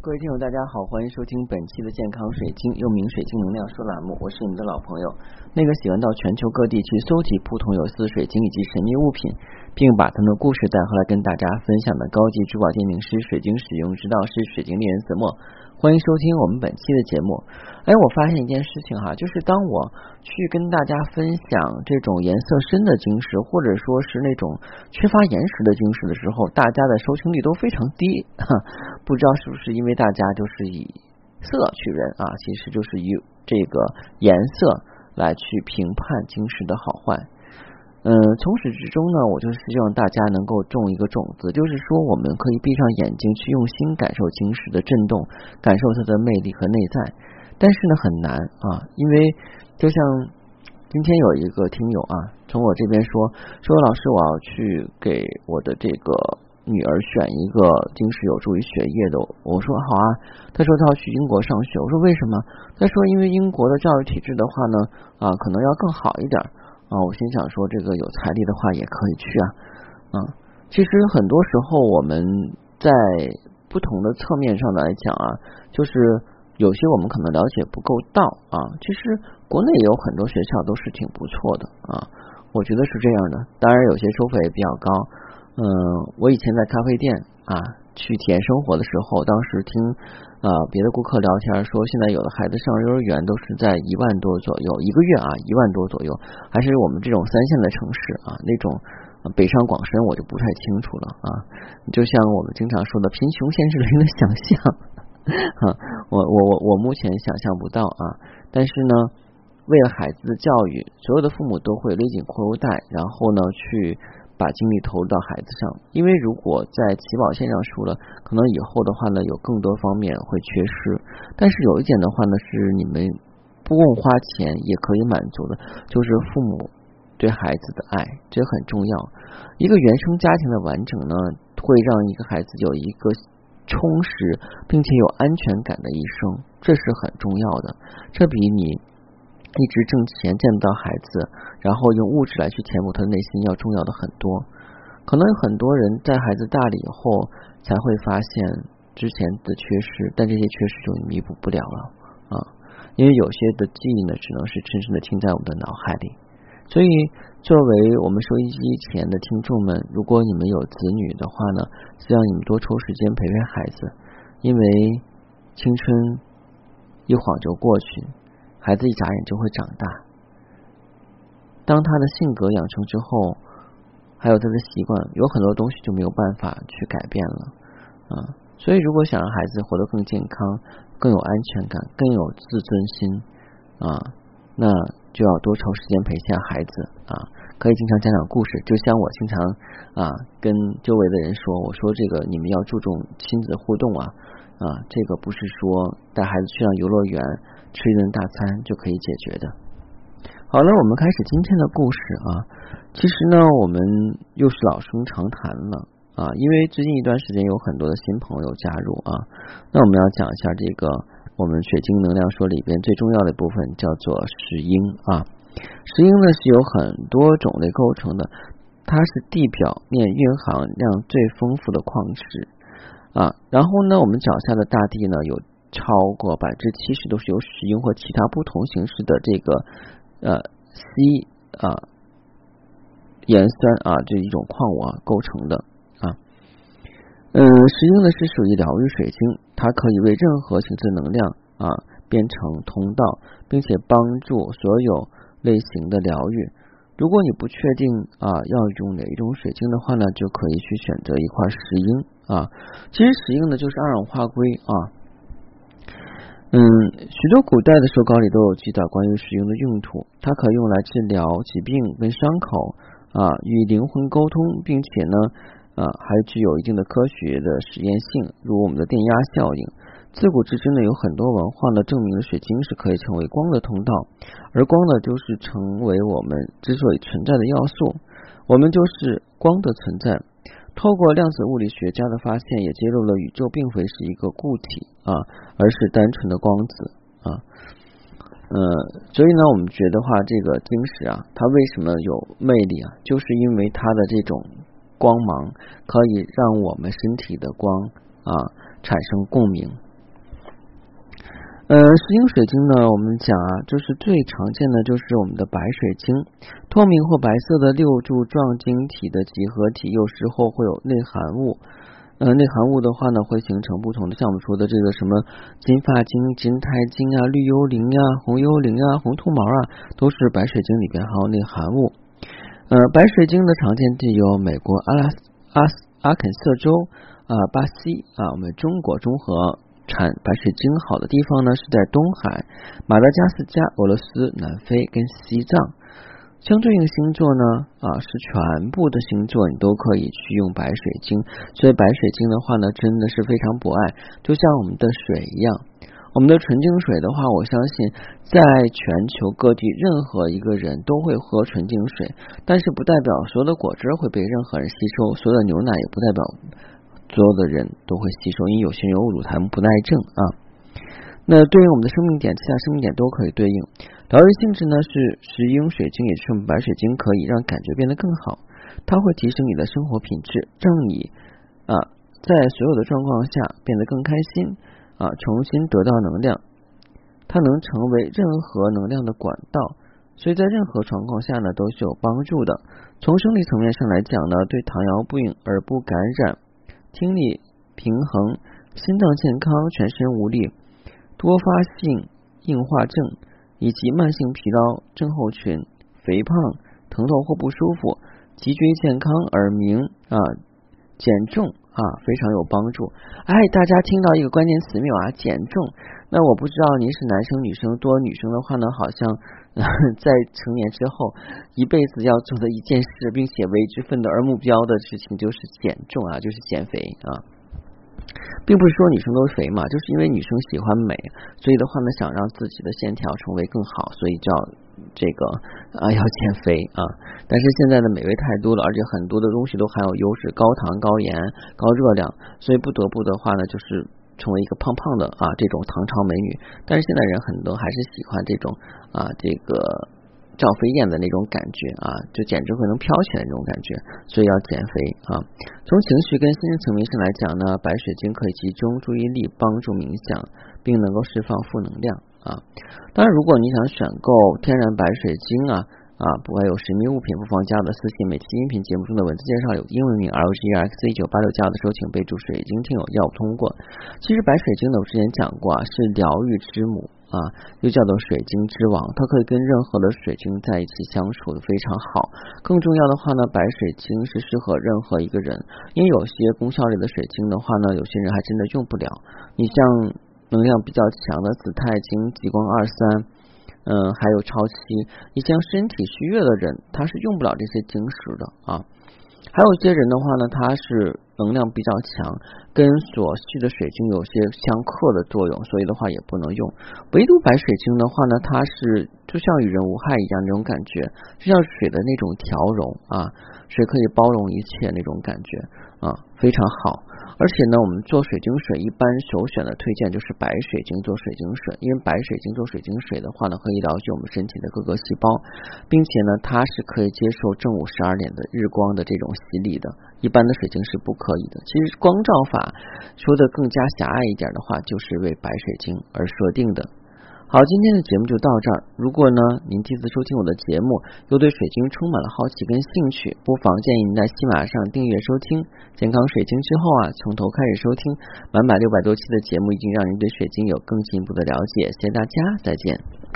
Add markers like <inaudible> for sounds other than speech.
各位听友，大家好，欢迎收听本期的健康水晶，又名水晶能量说栏目，我是你们的老朋友，那个喜欢到全球各地去搜集不同有色水晶以及神秘物品，并把他们的故事带回来跟大家分享的高级珠宝鉴定师、水晶使用指导师、水晶猎人子墨。欢迎收听我们本期的节目。哎，我发现一件事情哈，就是当我去跟大家分享这种颜色深的晶石，或者说是那种缺乏岩石的晶石的时候，大家的收听率都非常低。哈，不知道是不是因为大家就是以色取人啊，其实就是以这个颜色来去评判晶石的好坏。嗯，从始至终呢，我就是希望大家能够种一个种子，就是说我们可以闭上眼睛去用心感受晶石的震动，感受它的魅力和内在。但是呢，很难啊，因为就像今天有一个听友啊，从我这边说说老师，我要去给我的这个女儿选一个晶石有助于学业的。我说好啊，他说他要去英国上学，我说为什么？他说因为英国的教育体制的话呢，啊，可能要更好一点。啊，我心想说，这个有财力的话也可以去啊。啊，其实很多时候我们在不同的侧面上来讲啊，就是有些我们可能了解不够到啊。其实国内也有很多学校都是挺不错的啊，我觉得是这样的。当然有些收费也比较高。嗯，我以前在咖啡店啊。去体验生活的时候，当时听啊别的顾客聊天说，现在有的孩子上幼儿园都是在一万多左右一个月啊，一万多左右，还是我们这种三线的城市啊，那种北上广深我就不太清楚了啊。就像我们经常说的，贫穷限制了人的想象 <laughs> 啊，我我我我目前想象不到啊，但是呢，为了孩子的教育，所有的父母都会勒紧裤腰带，然后呢去。把精力投入到孩子上，因为如果在起跑线上输了，可能以后的话呢，有更多方面会缺失。但是有一点的话呢，是你们不用花钱也可以满足的，就是父母对孩子的爱，这很重要。一个原生家庭的完整呢，会让一个孩子有一个充实并且有安全感的一生，这是很重要的。这比你。一直挣钱见不到孩子，然后用物质来去填补他的内心要重要的很多。可能有很多人在孩子大了以后才会发现之前的缺失，但这些缺失就弥补不了了啊！因为有些的记忆呢，只能是深深的听在我们的脑海里。所以，作为我们收音机前的听众们，如果你们有子女的话呢，希望你们多抽时间陪陪孩子，因为青春一晃就过去。孩子一眨眼就会长大，当他的性格养成之后，还有他的习惯，有很多东西就没有办法去改变了啊。所以，如果想让孩子活得更健康、更有安全感、更有自尊心啊，那就要多抽时间陪一下孩子啊。可以经常讲讲故事，就像我经常啊跟周围的人说，我说这个你们要注重亲子互动啊啊，这个不是说带孩子去上游乐园。吃一顿大餐就可以解决的。好了，我们开始今天的故事啊。其实呢，我们又是老生常谈了啊，因为最近一段时间有很多的新朋友加入啊。那我们要讲一下这个我们水晶能量说里边最重要的部分，叫做石英啊。石英呢是有很多种类构成的，它是地表面蕴含量最丰富的矿石啊。然后呢，我们脚下的大地呢有。超过百分之七十都是由石英或其他不同形式的这个呃，C 啊盐酸啊这一种矿物啊构成的啊。嗯，石英呢是属于疗愈水晶，它可以为任何形式能量啊变成通道，并且帮助所有类型的疗愈。如果你不确定啊要用哪一种水晶的话呢，就可以去选择一块石英啊。其实石英呢就是二氧化硅啊。嗯，许多古代的手稿里都有记载关于使用的用途。它可用来治疗疾病跟伤口啊，与灵魂沟通，并且呢啊，还具有一定的科学的实验性，如我们的电压效应。自古至今呢，有很多文化呢证明了水晶是可以成为光的通道，而光呢就是成为我们之所以存在的要素。我们就是光的存在。透过量子物理学家的发现，也揭露了宇宙并非是一个固体啊，而是单纯的光子啊。呃，所以呢，我们觉得话，这个晶石啊，它为什么有魅力啊？就是因为它的这种光芒可以让我们身体的光啊产生共鸣呃，石英水晶呢，我们讲啊，就是最常见的就是我们的白水晶，透明或白色的六柱状晶体的集合体，有时候会有内含物。呃，内含物的话呢，会形成不同的，像我们说的这个什么金发晶、金钛晶啊、绿幽灵呀、红幽灵啊、红兔毛啊，都是白水晶里边含有内含物。呃，白水晶的常见地有美国阿拉阿阿肯色州啊、巴西啊，我们中国中和。产白水晶好的地方呢，是在东海、马达加斯加、俄罗斯、南非跟西藏。相对应星座呢，啊，是全部的星座你都可以去用白水晶。所以白水晶的话呢，真的是非常博爱，就像我们的水一样。我们的纯净水的话，我相信在全球各地任何一个人都会喝纯净水，但是不代表所有的果汁会被任何人吸收，所有的牛奶也不代表。所有的人都会吸收，因为有些人有乳糖不耐症啊。那对应我们的生命点，其他生命点都可以对应。疗愈性质呢是石英水晶，也就是白水晶，可以让感觉变得更好。它会提升你的生活品质，让你啊在所有的状况下变得更开心啊，重新得到能量。它能成为任何能量的管道，所以在任何状况下呢都是有帮助的。从生理层面上来讲呢，对糖尿病、而不感染。听力平衡、心脏健康、全身无力、多发性硬化症以及慢性疲劳症候群、肥胖、疼痛或不舒服、脊椎健康、耳鸣啊、减重啊，非常有帮助。哎，大家听到一个关键词没有啊？减重。那我不知道您是男生女生，多女生的话呢，好像 <laughs> 在成年之后一辈子要做的一件事，并且为之奋斗而目标的事情就是减重啊，就是减肥啊，并不是说女生都肥嘛，就是因为女生喜欢美，所以的话呢，想让自己的线条成为更好，所以叫这个啊要减肥啊。但是现在的美味太多了，而且很多的东西都含有优质，高糖、高盐、高热量，所以不得不的话呢，就是。成为一个胖胖的啊，这种唐朝美女，但是现在人很多还是喜欢这种啊，这个赵飞燕的那种感觉啊，就简直会能飘起来那种感觉，所以要减肥啊。从情绪跟心理层面上来讲呢，白水晶可以集中注意力，帮助冥想，并能够释放负能量啊。当然，如果你想选购天然白水晶啊。啊，不会有神秘物品不妨加的私信。每期音频节目中的文字介绍有英文名 L G X 一九八六，加的时候请备注“水晶听友”，要通过。其实白水晶呢，我之前讲过啊，是疗愈之母啊，又叫做水晶之王，它可以跟任何的水晶在一起相处的非常好。更重要的话呢，白水晶是适合任何一个人，因为有些功效类的水晶的话呢，有些人还真的用不了。你像能量比较强的紫钛晶、极光二三。嗯，还有超期，你像身体虚弱的人，他是用不了这些晶石的啊。还有一些人的话呢，他是能量比较强，跟所需的水晶有些相克的作用，所以的话也不能用。唯独白水晶的话呢，它是就像与人无害一样那种感觉，就像水的那种调融啊，水可以包容一切那种感觉啊，非常好。而且呢，我们做水晶水一般首选的推荐就是白水晶做水晶水，因为白水晶做水晶水的话呢，可以疗愈我们身体的各个细胞，并且呢，它是可以接受正午十二点的日光的这种洗礼的，一般的水晶是不可以的。其实光照法说的更加狭隘一点的话，就是为白水晶而设定的。好，今天的节目就到这儿。如果呢，您第一次收听我的节目，又对水晶充满了好奇跟兴趣，不妨建议您在喜马上订阅收听健康水晶。之后啊，从头开始收听，满满六百多期的节目，已经让您对水晶有更进一步的了解。谢谢大家，再见。